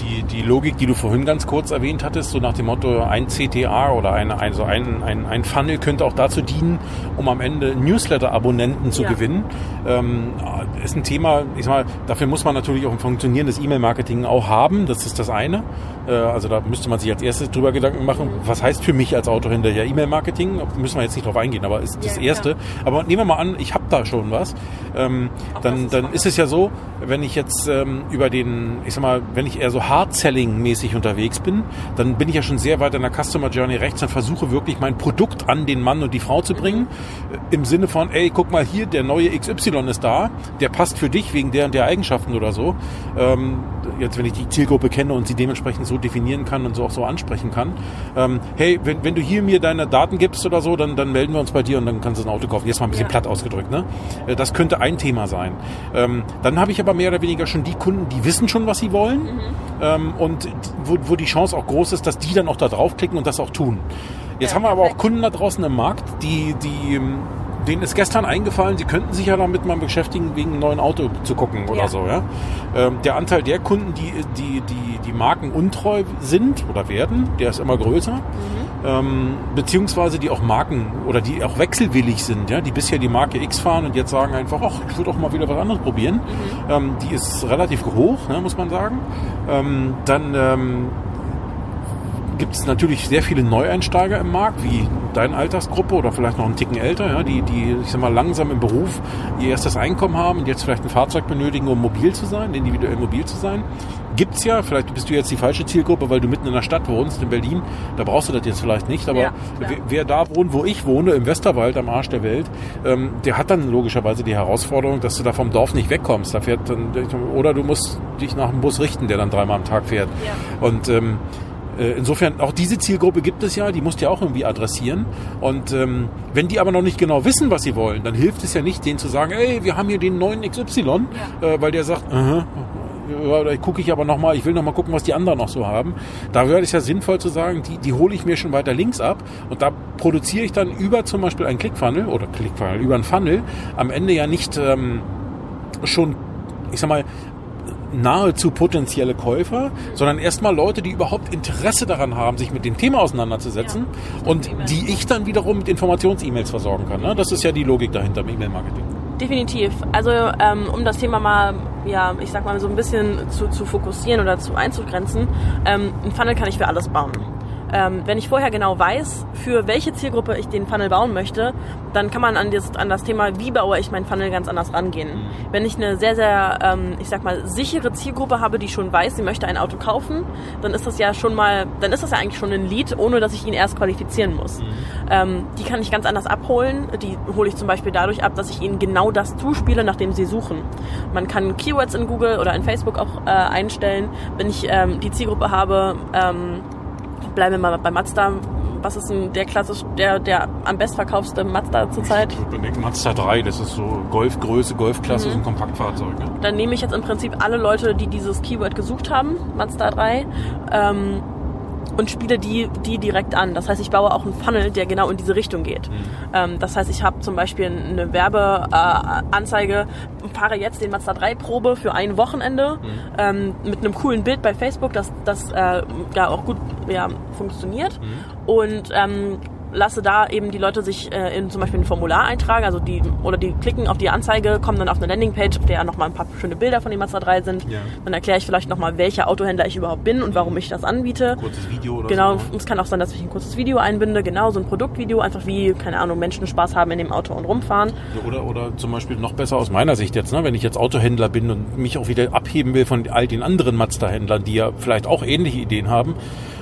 Die, die Logik, die du vorhin ganz kurz erwähnt hattest, so nach dem Motto, ein CTA oder ein, also ein, ein, ein Funnel könnte auch dazu dienen, um am Ende Newsletter-Abonnenten zu ja. gewinnen, ähm, ist ein Thema, ich sag mal, dafür muss man natürlich auch ein funktionierendes E-Mail-Marketing auch haben, das ist das eine. Äh, also da müsste man sich als erstes drüber Gedanken machen, was heißt für mich als Autohändler ja E-Mail-Marketing, müssen wir jetzt nicht drauf eingehen, aber ist das ja, Erste. Klar. Aber nehmen wir mal an, ich habe da schon was, ähm, dann, dann ist es ja so, wenn ich jetzt ähm, über den, ich sag mal, wenn ich eher so Hard-Selling-mäßig unterwegs bin, dann bin ich ja schon sehr weit in der Customer Journey rechts und versuche wirklich mein Produkt an den Mann und die Frau zu bringen. Im Sinne von, ey, guck mal hier, der neue XY ist da, der passt für dich wegen der und der Eigenschaften oder so. Ähm, jetzt, wenn ich die Zielgruppe kenne und sie dementsprechend so definieren kann und so auch so ansprechen kann. Ähm, hey, wenn, wenn du hier mir deine Daten gibst oder so, dann, dann melden wir uns bei dir und dann kannst du ein Auto kaufen. Jetzt mal ein bisschen Ja. platt ausgedrückt. Ne? Äh, Das könnte ein Thema sein. Ähm, dann habe ich aber mehr oder weniger schon die Kunden, die wissen schon, was sie wollen ähm, und wo, wo die Chance auch groß ist, dass die dann auch da draufklicken und das auch tun. Jetzt Ja, haben wir aber auch. Kunden da draußen im Markt, die, die, ähm, denen ist gestern eingefallen, sie könnten sich ja damit mal beschäftigen, wegen einem neuen Auto zu gucken oder Ja. so. Ja? Ähm, der Anteil der Kunden, die, die, die, die Marken untreu sind oder werden, der ist immer größer. Mhm. Ähm, beziehungsweise die auch Marken oder die auch wechselwillig sind, ja, die bisher die Marke X fahren und jetzt sagen einfach, ach, ich würde auch mal wieder was anderes probieren. Mhm. Ähm, die ist relativ hoch, ne, muss man sagen. Ähm, dann ähm, gibt es natürlich sehr viele Neueinsteiger im Markt, wie deine Altersgruppe oder vielleicht noch einen Ticken älter, ja, die, die, ich sag mal, langsam im Beruf ihr erstes Einkommen haben und jetzt vielleicht ein Fahrzeug benötigen, um mobil zu sein, individuell mobil zu sein. Gibt's ja, vielleicht bist du jetzt die falsche Zielgruppe, weil du mitten in der Stadt wohnst, in Berlin, da brauchst du das jetzt vielleicht nicht, aber Ja, wer, wer da wohnt, wo ich wohne, im Westerwald, am Arsch der Welt, ähm, der hat dann logischerweise die Herausforderung, dass du da vom Dorf nicht wegkommst. Da fährt dann, oder du musst dich nach einem Bus richten, der dann dreimal am Tag fährt. Ja. Und ähm, äh, insofern, auch diese Zielgruppe gibt es ja, die musst du ja auch irgendwie adressieren. Und ähm, wenn die aber noch nicht genau wissen, was sie wollen, dann hilft es ja nicht, denen zu sagen, ey, wir haben hier den neuen XY, äh, weil der sagt, aha, ja, da gucke ich aber noch mal, ich will noch mal gucken, was die anderen noch so haben. Da wäre es ja sinnvoll zu sagen, die, die hole ich mir schon weiter links ab und da produziere ich dann über zum Beispiel einen Clickfunnel oder Clickfunnel, über einen Funnel am Ende ja nicht ähm, schon, ich sag mal, nahezu potenzielle Käufer, sondern erstmal Leute, die überhaupt Interesse daran haben, sich mit dem Thema auseinanderzusetzen und die ich dann wiederum mit Informations-E-Mails versorgen kann. Ne? Das ist ja die Logik dahinter im E-Mail-Marketing. Definitiv. Also ähm, um das Thema mal, ja, ich sag mal so ein bisschen zu, zu fokussieren oder zu einzugrenzen, ähm, ein Funnel kann ich für alles bauen. Ähm, wenn ich vorher genau weiß, für welche Zielgruppe ich den Funnel bauen möchte, dann kann man an das, an das Thema, wie baue ich meinen Funnel, ganz anders rangehen. Wenn ich eine sehr, sehr, ähm, ich sag mal, sichere Zielgruppe habe, die schon weiß, sie möchte ein Auto kaufen, dann ist das ja schon mal, dann ist das ja eigentlich schon ein Lead, ohne dass ich ihn erst qualifizieren muss. Ähm, die kann ich ganz anders abholen. Die hole ich zum Beispiel dadurch ab, dass ich ihnen genau das zuspiele, nach dem sie suchen. Man kann Keywords in Google oder in Facebook auch äh, einstellen. Wenn ich ähm, die Zielgruppe habe, ähm, bleiben wir mal bei Mazda. Was ist denn der klassisch, der, der am bestverkaufste Mazda zurzeit? Ich Mazda 3, das ist so Golfgröße, Golfklasse, so ein Kompaktfahrzeug. Ne? Dann nehme ich jetzt im Prinzip alle Leute, die dieses Keyword gesucht haben, Mazda 3, ähm, und spiele die, die direkt an. Das heißt, ich baue auch einen Funnel, der genau in diese Richtung geht. Ähm, das heißt, ich habe zum Beispiel eine Werbeanzeige, äh, fahre jetzt den Mazda 3 Probe für ein Wochenende ähm, mit einem coolen Bild bei Facebook, das, das äh, ja auch gut ja, funktioniert. Und ähm, lasse da eben die Leute sich äh, in zum Beispiel ein Formular eintragen, also die oder die klicken auf die Anzeige, kommen dann auf eine Landingpage, auf der nochmal ein paar schöne Bilder von dem Mazda 3 sind. Ja. Dann erkläre ich vielleicht nochmal, welcher Autohändler ich überhaupt bin und warum ich das anbiete. Kurzes Video oder Genau, so. es kann auch sein, dass ich ein kurzes Video einbinde, genau, so ein Produktvideo, einfach wie, keine Ahnung, Menschen Spaß haben in dem Auto und rumfahren. Ja, Oder, oder zum Beispiel noch besser aus meiner Sicht jetzt, ne? wenn ich jetzt Autohändler bin und mich auch wieder abheben will von all den anderen Mazda-Händlern, die ja vielleicht auch ähnliche Ideen haben,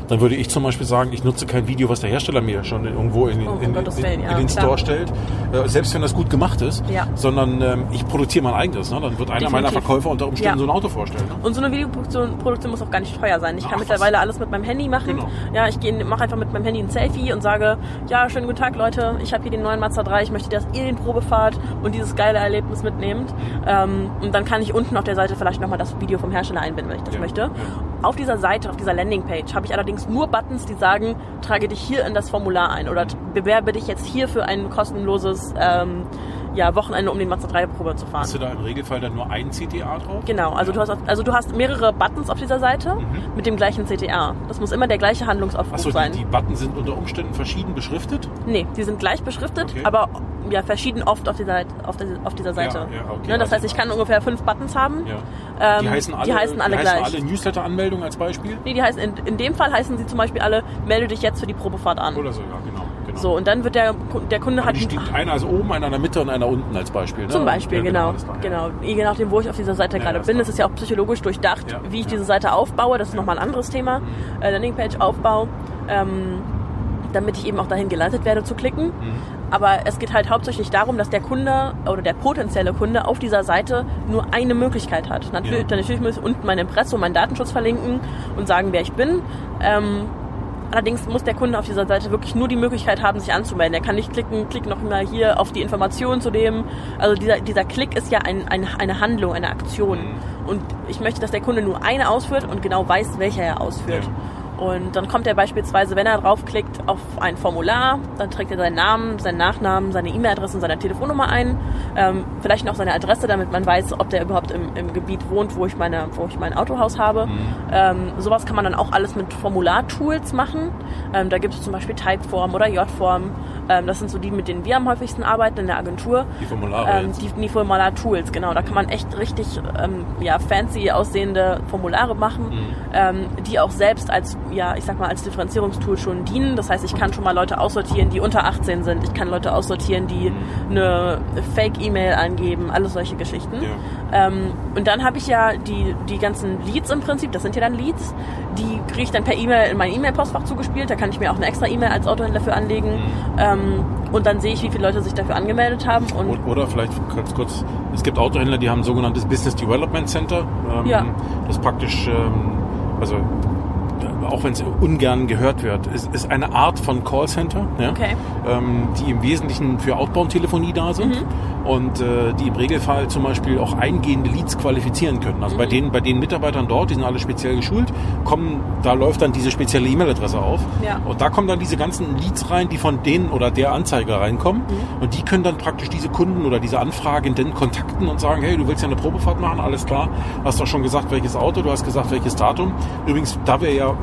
dann würde ich zum Beispiel sagen, ich nutze kein Video, was der Hersteller mir schon irgendwo in, Oh, in, in, Willen, ja, in den klar. Store stellt, äh, selbst wenn das gut gemacht ist, Ja. sondern ähm, ich produziere mein eigenes. Ne? Dann wird einer meiner Definitiv. Verkäufer unter Umständen so ein Auto vorstellen. Ne? Und so eine Videoproduktion Produktion muss auch gar nicht teuer sein. Ich kann Ach, mittlerweile alles mit meinem Handy machen. Genau. Ja, ich mache einfach mit meinem Handy ein Selfie und sage, ja, schönen guten Tag Leute, ich habe hier den neuen Mazda 3, ich möchte, dass ihr den Probe fahrt und dieses geile Erlebnis mitnehmt. Ähm, und dann kann ich unten auf der Seite vielleicht nochmal das Video vom Hersteller einbinden, wenn ich das möchte. Auf dieser Seite, auf dieser Landingpage habe ich allerdings nur Buttons, die sagen, trage dich hier in das Formular ein oder bewerbe dich jetzt hier für ein kostenloses ähm, ja, Wochenende, um den Mazda 3 Probe zu fahren. Hast du da im Regelfall dann nur ein CTA drauf? Genau, also du hast also du hast mehrere Buttons auf dieser Seite mit dem gleichen CTA. Das muss immer der gleiche Handlungsaufruf Achso, sein. die, die Buttons sind unter Umständen verschieden beschriftet? nee, die sind gleich beschriftet, Okay. aber ja verschieden oft auf dieser auf, der, auf dieser Seite. ja, okay, ne, das also- heißt, ich kann ungefähr fünf Buttons haben. Ja. Ähm, die heißen alle, die heißen alle die gleich. heißen alle Newsletter-Anmeldung als Beispiel? Nee, die heißen in, in dem Fall heißen sie zum Beispiel alle, melde dich jetzt für die Probefahrt an. Oder so, ja, genau. Genau. genau. So, und dann wird der, der Kunde hat steht einer ist oben, einer in der Mitte und einer unten als Beispiel. Ne? Zum Beispiel, Ja, genau. ja. Genau. Je nachdem, wo ich auf dieser Seite Ja, gerade bin. Das ist ja auch psychologisch durchdacht, Ja, wie ich diese Seite aufbaue. Das ist nochmal ein anderes Thema. Mhm. Äh, Landingpage-Aufbau. Ähm, damit ich eben auch dahin geleitet werde zu klicken. Mhm. Aber es geht halt hauptsächlich darum, dass der Kunde oder der potenzielle Kunde auf dieser Seite nur eine Möglichkeit hat. Natürlich, Ja. natürlich muss ich unten mein Impressum, meinen Datenschutz verlinken und sagen, wer ich bin. Ähm, Allerdings muss der Kunde auf dieser Seite wirklich nur die Möglichkeit haben, sich anzumelden. Er kann nicht klicken, klick noch mal hier auf die Informationen zu dem. Also dieser, dieser Klick ist ja ein, ein, eine Handlung, eine Aktion. Mhm. Und ich möchte, dass der Kunde nur eine ausführt und genau weiß, welche er ausführt. Ja. Und dann kommt er beispielsweise, wenn er draufklickt, auf ein Formular, dann trägt er seinen Namen, seinen Nachnamen, seine E-Mail-Adresse und seine Telefonnummer ein, ähm, vielleicht noch seine Adresse, damit man weiß, ob der überhaupt im, im Gebiet wohnt, wo ich, meine, wo ich mein Autohaus habe. Ähm, sowas kann man dann auch alles mit Formulartools machen. Ähm, da gibt es zum Beispiel Typeform oder J-Form. Ähm, das sind so die, mit denen wir am häufigsten arbeiten in der Agentur. Die Formulare Ähm, die, die Formular-Tools, genau. Da kann man echt richtig ähm, ja, fancy aussehende Formulare machen, Mhm. ähm, die auch selbst als, ja, ich sag mal, als Differenzierungstool schon dienen. Das heißt, ich kann schon mal Leute aussortieren, die unter 18 sind. Ich kann Leute aussortieren, die Mhm. eine Fake-E-Mail angeben, alles solche Geschichten. Ja. Ähm, und dann habe ich ja die, die ganzen Leads im Prinzip, das sind ja dann Leads, die kriege ich dann per E-Mail in mein E-Mail-Postfach zugespielt. Da kann ich mir auch eine extra E-Mail als Autohändler für anlegen. Mhm. Ähm, und dann sehe ich, wie viele Leute sich dafür angemeldet haben. Und Oder vielleicht ganz kurz, es gibt Autohändler, die haben ein sogenanntes Business Development Center. Ähm, Ja. Das praktisch, ähm, also auch wenn es ungern gehört wird, ist, ist eine Art von Callcenter, ja? Okay. ähm, die im Wesentlichen für Outbound-Telefonie da sind Mhm. und äh, die im Regelfall zum Beispiel auch eingehende Leads qualifizieren können. Also Mhm. bei, den, bei den Mitarbeitern dort, die sind alle speziell geschult, kommen, da läuft dann diese spezielle E-Mail-Adresse auf Ja. und da kommen dann diese ganzen Leads rein, die von denen oder der Anzeiger reinkommen Mhm. und die können dann praktisch diese Kunden oder diese Anfragenden kontakten und sagen, hey, du willst ja eine Probefahrt machen, alles klar, hast doch schon gesagt, welches Auto, du hast gesagt, welches Datum. Übrigens, da wir ja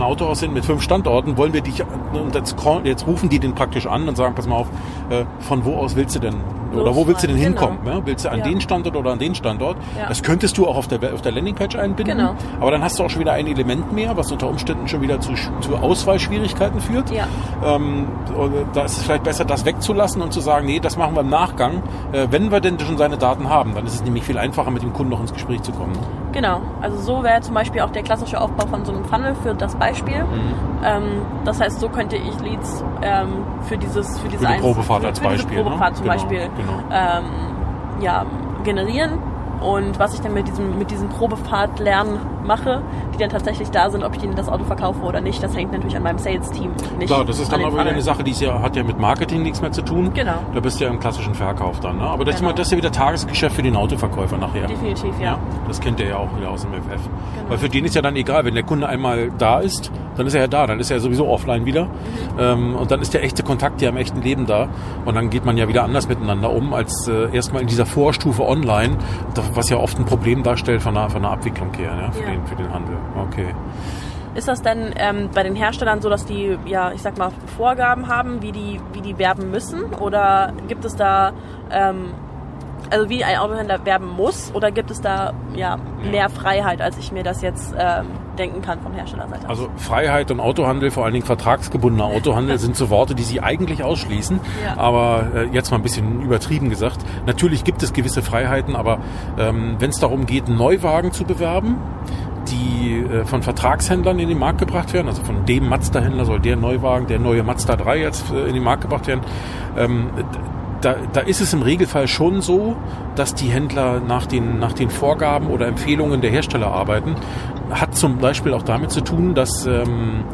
ein Autohaus sind mit fünf Standorten, wollen wir dich, und jetzt, jetzt rufen die den praktisch an und sagen, pass mal auf, äh, von wo aus willst du denn, oder wo willst du denn Losfahren, hinkommen? genau. Ja? Willst du an Ja. den Standort oder an den Standort? Ja. Das könntest du auch auf der, auf der Landingpage einbinden, Genau. aber dann hast du auch schon wieder ein Element mehr, was unter Umständen schon wieder zu, zu Auswahlschwierigkeiten führt. Ja. Ähm, und da ist es vielleicht besser, das wegzulassen und zu sagen, nee, das machen wir im Nachgang. Äh, wenn wir denn schon seine Daten haben, dann ist es nämlich viel einfacher, mit dem Kunden noch ins Gespräch zu kommen. Genau, also so wäre zum Beispiel auch der klassische Aufbau von so einem Funnel für das Beispiel. Mhm. Ähm, das heißt, so könnte ich Leads ähm, für dieses für diese Für die Probefahrt für, als für Beispiel, ne? Probefahrt zum Genau, Beispiel genau. ähm, ja, generieren. Und was ich dann mit diesem, mit diesen Probefahrtlernen mache, die dann tatsächlich da sind, ob ich ihnen das Auto verkaufe oder nicht, das hängt natürlich an meinem Sales-Team. Klar, das ist an dann aber wieder eine. Sache, die ist ja, hat ja mit Marketing nichts mehr zu tun. Genau. Da bist du ja im klassischen Verkauf dann. Ne? Aber das, ist Genau. mal, das ist ja wieder Tagesgeschäft für den Autoverkäufer nachher. Definitiv, ja. Ja, das kennt er ja auch wieder aus dem FF. Genau. Weil für den ist ja dann egal, wenn der Kunde einmal da ist, dann ist er ja da, dann ist er ja sowieso offline wieder. Mhm. Ähm, und dann ist der echte Kontakt ja im echten Leben da. Und dann geht man ja wieder anders miteinander um, als äh, erstmal in dieser Vorstufe online, was ja oft ein Problem darstellt von einer, von einer Abwicklung her, für, Ja. Den, für den Handel. Okay. Ist das denn ähm, bei den Herstellern so, dass die, ja, ich sag mal, Vorgaben haben, wie die, wie die werben müssen? Oder gibt es da, ähm, also wie ein Autohändler werben muss? Oder gibt es da ja, mehr Freiheit, als ich mir das jetzt ähm, denken kann von Herstellerseite? Also Freiheit und Autohandel, vor allen Dingen vertragsgebundener Autohandel, <laughs> sind so Worte, die sie eigentlich ausschließen. Ja. Aber äh, jetzt mal ein bisschen übertrieben gesagt. Natürlich gibt es gewisse Freiheiten, aber ähm, wenn es darum geht, Neuwagen zu bewerben, die äh, von Vertragshändlern in den Markt gebracht werden, also von dem Mazda-Händler soll der Neuwagen, der neue Mazda 3 jetzt äh, in den Markt gebracht werden, ähm, da, da ist es im Regelfall schon so, dass die Händler nach den, nach den Vorgaben oder Empfehlungen der Hersteller arbeiten. Hat zum Beispiel auch damit zu tun, dass, ähm,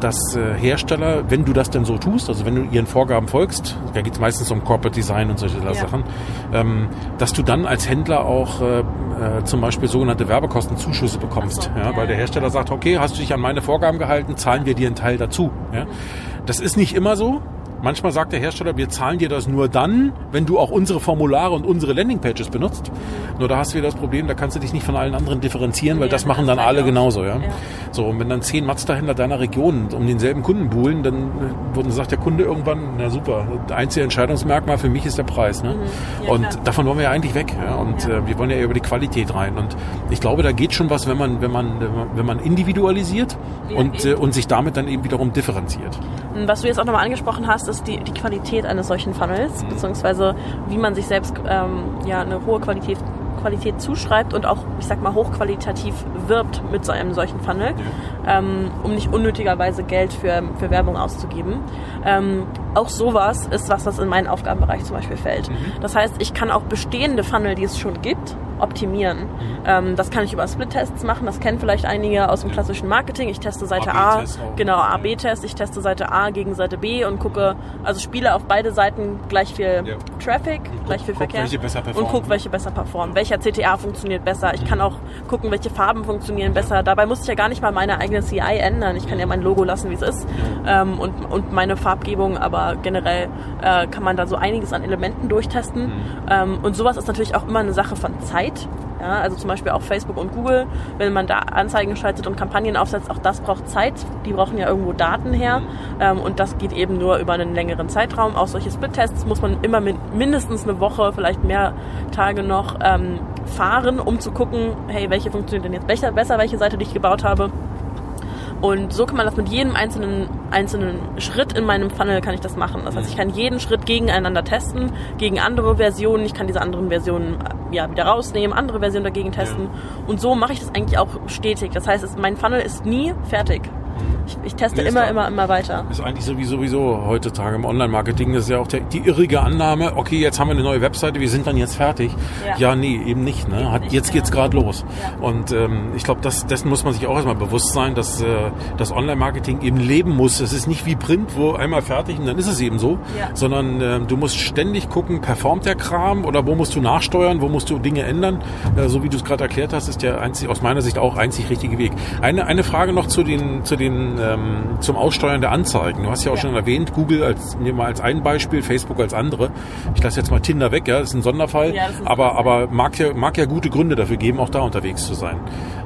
dass äh, Hersteller, wenn du das denn so tust, also wenn du ihren Vorgaben folgst, da geht es meistens um Corporate Design und solche Sachen, ähm, dass du dann als Händler auch äh, äh, zum Beispiel sogenannte Werbekostenzuschüsse bekommst. So, ja, ja, weil der ja. Hersteller sagt, okay, hast du dich an meine Vorgaben gehalten, zahlen wir dir einen Teil dazu. Ja? Das ist nicht immer so. Manchmal sagt der Hersteller, wir zahlen dir das nur dann, wenn du auch unsere Formulare und unsere Landingpages benutzt. Nur da hast du wieder das Problem, da kannst du dich nicht von allen anderen differenzieren, weil Ja, das machen dann alle auch. genauso. Ja? Ja. So, und wenn dann zehn Mazda-Händler deiner Region um denselben Kunden buhlen, dann äh, dann sagt der Kunde irgendwann, na super, das einzige Entscheidungsmerkmal für mich ist der Preis. Ne? Mhm. Ja, und klar. davon wollen wir ja eigentlich weg. Ja? Und. Äh, wir wollen ja über die Qualität rein. Und ich glaube, da geht schon was, wenn man, wenn man, wenn man individualisiert und, äh, und sich damit dann eben wiederum differenziert. Was du jetzt auch nochmal angesprochen hast, ist die, die Qualität eines solchen Funnels, Mhm. beziehungsweise wie man sich selbst ähm, ja, eine hohe Qualität, Qualität zuschreibt und auch, ich sag mal, hochqualitativ wirbt mit so einem solchen Funnel, ähm, um nicht unnötigerweise Geld für, für Werbung auszugeben. Ähm, auch sowas ist was, was in meinen Aufgabenbereich zum Beispiel fällt. Mhm. Das heißt, ich kann auch bestehende Funnel, die es schon gibt, optimieren. Mhm. Ähm, das kann ich über Split-Tests machen. Das kennen vielleicht einige aus dem klassischen Marketing. Ich teste Seite A, genau, AB-Test. Ich teste Seite A gegen Seite B und gucke, also spiele auf beide Seiten gleich viel Ja. Traffic, gleich viel guck, Verkehr und performen. guck, welche besser performen. Welcher CTA funktioniert besser. Ich kann auch gucken, welche Farben funktionieren besser. Dabei muss ich ja gar nicht mal meine eigene CI ändern. Ich kann ja mein Logo lassen, wie es ist ähm, und, und meine Farbgebung, aber generell äh, kann man da so einiges an Elementen durchtesten. Ähm, und sowas ist natürlich auch immer eine Sache von Zeit. Ja, also zum Beispiel auch Facebook und Google, wenn man da Anzeigen schaltet und Kampagnen aufsetzt, auch das braucht Zeit. Die brauchen ja irgendwo Daten her ähm, und das geht eben nur über einen längeren Zeitraum. Auch solche Split-Tests muss man immer mit mindestens eine Woche, vielleicht mehr Tage noch ähm, fahren, um zu gucken, hey, welche funktioniert denn jetzt besser, besser welche Seite, die ich gebaut habe. Und so kann man das mit jedem einzelnen, einzelnen Schritt in meinem Funnel kann ich das machen. Das heißt, ich kann jeden Schritt gegeneinander testen, gegen andere Versionen. Ich kann diese anderen Versionen äh, ja, wieder rausnehmen, andere Versionen dagegen testen. Und so mache ich das eigentlich auch stetig. Das heißt, es, mein Funnel ist nie fertig. Ich, ich teste Nee, immer, klar. immer, immer weiter. ist eigentlich sowieso, sowieso heutzutage im Online-Marketing, das ist ja auch der, die irrige Annahme, okay, jetzt haben wir eine neue Webseite, wir sind dann jetzt fertig. Ja. Ja, nee, eben nicht. Ne? Hat, nicht, jetzt ja. geht's gerade los. Ja. Und ähm, ich glaube, das, dessen muss man sich auch erstmal bewusst sein, dass äh, das Online-Marketing eben leben muss. Es ist nicht wie Print, wo einmal fertig und dann ist es eben so, Ja. sondern äh, du musst ständig gucken, performt der Kram oder wo musst du nachsteuern, wo musst du Dinge ändern. Äh, so wie du es gerade erklärt hast, ist der einzig, aus meiner Sicht auch einzig richtige Weg. Eine, eine Frage noch zu den, zu den ähm, zum Aussteuern der Anzeigen. Du hast ja auch Ja. schon erwähnt, Google als nehmen wir mal als ein Beispiel, Facebook als andere. Ich lasse jetzt mal Tinder weg, ja, das ist ein Sonderfall, Ja, ist aber aber mag ja mag ja gute Gründe dafür geben, auch da unterwegs zu sein.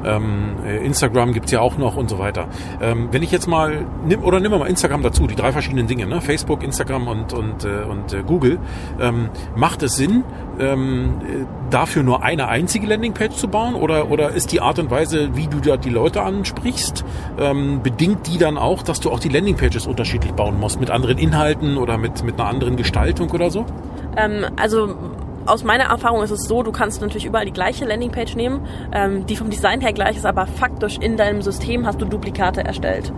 Ähm, äh, Instagram gibt's ja auch noch und so weiter. Ähm, wenn ich jetzt mal nimm oder nimm mal Instagram dazu, die drei verschiedenen Dinge, ne? Facebook, Instagram und und äh, und äh, Google, ähm, macht es Sinn, ähm, äh, dafür nur eine einzige Landingpage zu bauen oder oder ist die Art und Weise, wie du da die Leute ansprichst, ähm, bedingt die dann auch, dass du auch die Landingpages unterschiedlich bauen musst mit anderen Inhalten oder mit mit einer anderen Gestaltung oder so? Ähm, also aus meiner Erfahrung ist es so, du kannst natürlich überall die gleiche Landingpage nehmen, ähm, die vom Design her gleich ist, aber faktisch in deinem System hast du Duplikate erstellt.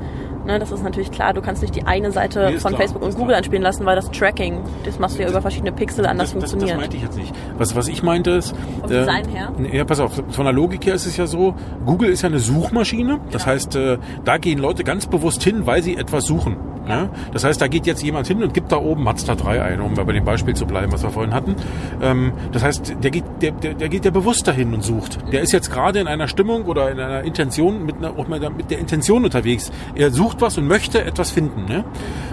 Ne, das ist natürlich klar, du kannst nicht die eine Seite Nee, von klar, Facebook und Google klar. anspielen lassen, weil das Tracking, das machst du ja über verschiedene Pixel anders das, das, das funktioniert. meinte ich jetzt nicht. Was, was ich meinte ist... Vom Design her? Ja, pass auf, von der Logik her ist es ja so, Google ist ja eine Suchmaschine. Das heißt, äh, da gehen Leute ganz bewusst hin, weil sie etwas suchen. Ja. Das heißt, da geht jetzt jemand hin und gibt da oben Mazda 3 ein, um bei dem Beispiel zu bleiben, was wir vorhin hatten. Ähm, das heißt, der geht, der, der, der geht ja bewusst dahin und sucht. Der ist jetzt gerade in einer Stimmung oder in einer Intention, mit, einer, auch mit der Intention unterwegs. Er sucht was und möchte etwas finden. Ne?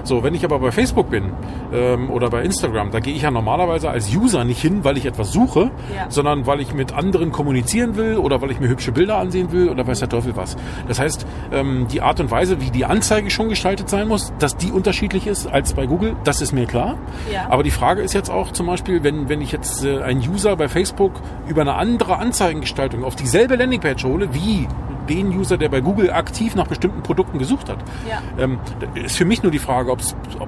So, wenn ich aber bei Facebook bin ähm, oder bei Instagram, da gehe ich ja normalerweise als User nicht hin, weil ich etwas suche, Ja. sondern weil ich mit anderen kommunizieren will oder weil ich mir hübsche Bilder ansehen will oder weiß der Teufel was. Das heißt, ähm, die Art und Weise, wie die Anzeige schon gestaltet sein muss, dass die unterschiedlich ist als bei Google, das ist mir klar. Ja. Aber die Frage ist jetzt auch zum Beispiel, wenn, wenn ich jetzt äh, einen User bei Facebook über eine andere Anzeigengestaltung auf dieselbe Landingpage hole, wie den User, der bei Google aktiv nach bestimmten Produkten gesucht hat. Ja. Ähm, ist für mich nur die Frage, ob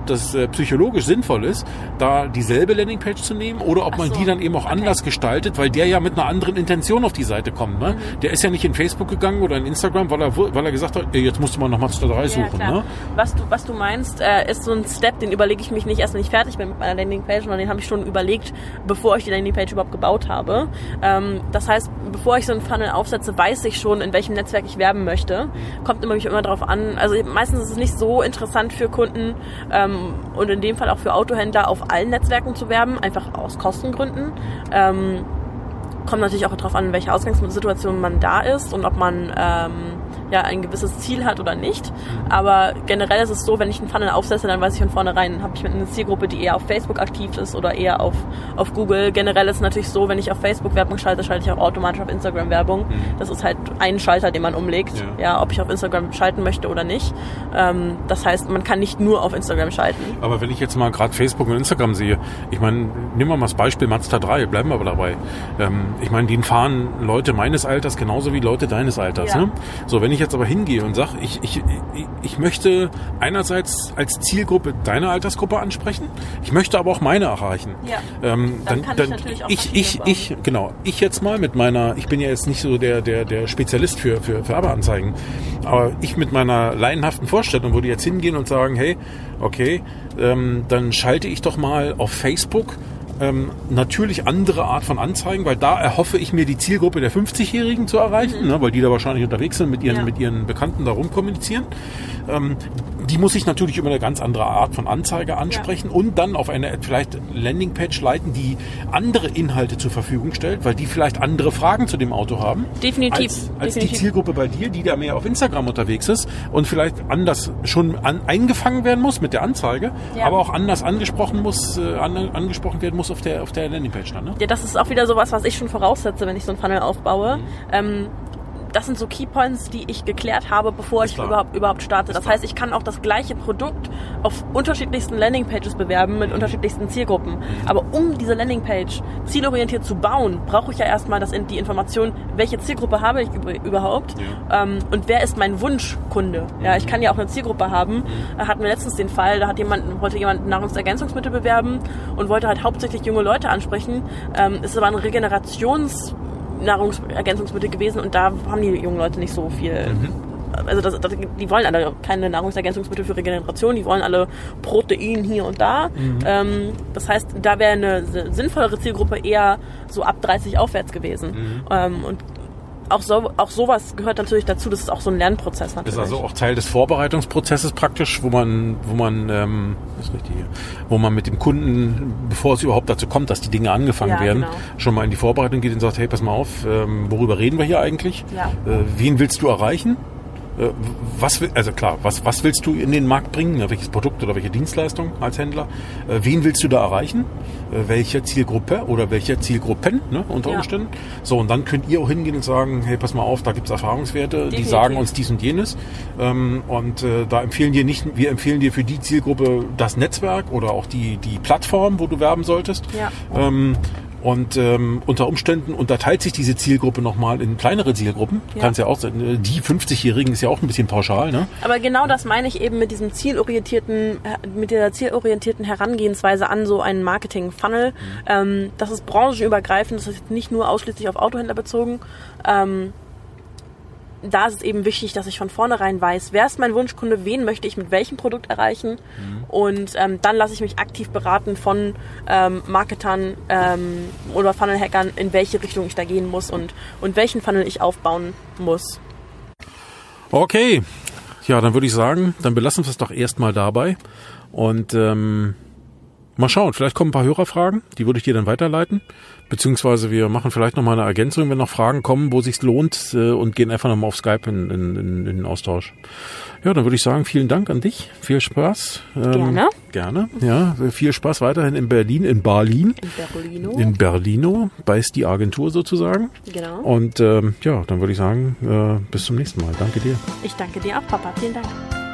das äh, psychologisch sinnvoll ist, da dieselbe Landingpage zu nehmen oder ob Ach man so, die dann eben auch okay. anders gestaltet, weil der ja mit einer anderen Intention auf die Seite kommt. Ne? Mhm. Der ist ja nicht in Facebook gegangen oder in Instagram, weil er, weil er gesagt hat, jetzt musst du mal nach Mazda 3 Ja, suchen. klar. Ne? Was du, was du meinst, äh, ist so ein Step, den überlege ich mich nicht erst, wenn ich fertig bin mit meiner Landingpage, sondern den habe ich schon überlegt, bevor ich die Landingpage überhaupt gebaut habe. Ähm, das heißt, bevor ich so einen Funnel aufsetze, weiß ich schon, in welchem Netzwerk ich werben möchte. Kommt immer, immer darauf an. Also meistens ist es nicht so interessant für Kunden ähm, und in dem Fall auch für Autohändler auf allen Netzwerken zu werben, einfach aus Kostengründen. Ähm, kommt natürlich auch darauf an, in welcher Ausgangssituation man da ist und ob man ähm, ja ein gewisses Ziel hat oder nicht. Aber generell ist es so, wenn ich einen Funnel aufsetze, dann weiß ich von vornherein, habe ich mit einer Zielgruppe, die eher auf Facebook aktiv ist oder eher auf, auf Google. Generell ist es natürlich so, wenn ich auf Facebook Werbung schalte, schalte ich auch automatisch auf Instagram Werbung. Das ist halt ein Schalter, den man umlegt, Ja. ja, ob ich auf Instagram schalten möchte oder nicht. Ähm, das heißt, man kann nicht nur auf Instagram schalten. Aber wenn ich jetzt mal gerade Facebook und Instagram sehe, ich meine, nehmen wir mal das Beispiel Mazda 3, bleiben wir aber dabei. Ähm, ich meine, den fahren Leute meines Alters genauso wie Leute deines Alters. Ja. Ne? So, wenn ich jetzt aber hingehe und sage, ich, ich, ich, ich möchte einerseits als Zielgruppe deine Altersgruppe ansprechen, ich möchte aber auch meine erreichen. Ja. Ähm, Dann dann, kann ich dann, natürlich auch ich, ich, ich, genau, ich jetzt mal mit meiner, ich bin ja jetzt nicht so der, der, der Spezialist für, für, für Werbeanzeigen, aber ich mit meiner laienhaften Vorstellung würde jetzt hingehen und sagen, hey, okay, ähm, dann schalte ich doch mal auf Facebook ähm, natürlich andere Art von Anzeigen, weil da erhoffe ich mir die Zielgruppe der 50-Jährigen zu erreichen, ne, weil die da wahrscheinlich unterwegs sind, mit ihren, Ja. mit ihren Bekannten da rumkommunizieren. Ähm, die muss ich natürlich über eine ganz andere Art von Anzeige ansprechen und dann auf eine vielleicht Landingpage leiten, die andere Inhalte zur Verfügung stellt, weil die vielleicht andere Fragen zu dem Auto haben. Definitiv, Als, als die definitiv. Zielgruppe bei dir, die da mehr auf Instagram unterwegs ist und vielleicht anders schon an, eingefangen werden muss mit der Anzeige, Ja. aber auch anders angesprochen muss, äh, an, angesprochen werden muss auf der auf der Landingpage dann. Ne? Ja, das ist auch wieder sowas, was ich schon voraussetze, wenn ich so einen Funnel aufbaue. Ähm, das sind so Keypoints, die ich geklärt habe, bevor ich überhaupt, überhaupt starte. Das heißt, ich kann auch das gleiche Produkt auf unterschiedlichsten Landingpages bewerben mit unterschiedlichsten Zielgruppen. Aber um diese Landingpage zielorientiert zu bauen, brauche ich ja erstmal das, die Information, welche Zielgruppe habe ich über- überhaupt ähm, und wer ist mein Wunschkunde. Ja, ich kann ja auch eine Zielgruppe haben. Da hatten wir letztens den Fall, da hat jemand, wollte jemand Nahrungsergänzungsmittel bewerben und wollte halt hauptsächlich junge Leute ansprechen. Ähm, ist aber ein Regenerations Nahrungsergänzungsmittel gewesen und da haben die jungen Leute nicht so viel. Also das, das, die wollen alle keine Nahrungsergänzungsmittel für Regeneration, die wollen alle Protein hier und da. Ähm, das heißt, da wäre eine si- sinnvollere Zielgruppe eher so ab 30 aufwärts gewesen. Ähm, und auch, so, auch sowas gehört natürlich dazu, das ist auch so ein Lernprozess Das natürlich. ist also auch Teil des Vorbereitungsprozesses praktisch, wo man, wo man, ähm, ist richtig, hier, wo man mit dem Kunden, bevor es überhaupt dazu kommt, dass die Dinge angefangen Ja, werden, genau. schon mal in die Vorbereitung geht und sagt, hey, pass mal auf, ähm, worüber reden wir hier eigentlich? Ja. Äh, wen willst du erreichen? Äh, Was will, also klar, was, was willst du in den Markt bringen? Welches Produkt oder welche Dienstleistung als Händler? Äh, Wen willst du da erreichen? Äh, Welche Zielgruppe oder welche Zielgruppen ne, unter Ja. Umständen? So, und dann könnt ihr auch hingehen und sagen, hey, pass mal auf, da gibt's Erfahrungswerte, die Definitiv. sagen uns dies und jenes. Ähm, und da empfehlen dir nicht, wir empfehlen dir für die Zielgruppe das Netzwerk oder auch die, die Plattform, wo du werben solltest. Ja. Und ähm, unter Umständen unterteilt sich diese Zielgruppe nochmal in kleinere Zielgruppen. Ja. Kann's ja auch sein. Die 50-Jährigen ist ja auch ein bisschen pauschal, ne? Aber genau das meine ich eben mit diesem zielorientierten, äh, mit der zielorientierten Herangehensweise an so einen Marketing-Funnel. Ähm, das ist branchenübergreifend, das ist nicht nur ausschließlich auf Autohändler bezogen. Ähm, da ist es eben wichtig, dass ich von vornherein weiß, wer ist mein Wunschkunde, wen möchte ich mit welchem Produkt erreichen. Und ähm, dann lasse ich mich aktiv beraten von ähm, Marketern ähm, oder Funnel-Hackern, in welche Richtung ich da gehen muss und, und welchen Funnel ich aufbauen muss. Okay. Ja, dann würde ich sagen, dann belassen wir es doch erstmal dabei. Und ähm, mal schauen, vielleicht kommen ein paar Hörerfragen, die würde ich dir dann weiterleiten. Beziehungsweise wir machen vielleicht nochmal eine Ergänzung, wenn noch Fragen kommen, wo sich's lohnt äh, und gehen einfach nochmal auf Skype in, in, in, in den Austausch. Ja, dann würde ich sagen, vielen Dank an dich. Viel Spaß. Ähm, Gerne. Gerne. Ja, viel Spaß weiterhin in Berlin, in Berlin. In Berlino. In Berlino, beißt die Agentur sozusagen. genau. Und ähm, ja, dann würde ich sagen, äh, bis zum nächsten Mal. Danke dir. Ich danke dir auch, Papa. Vielen Dank.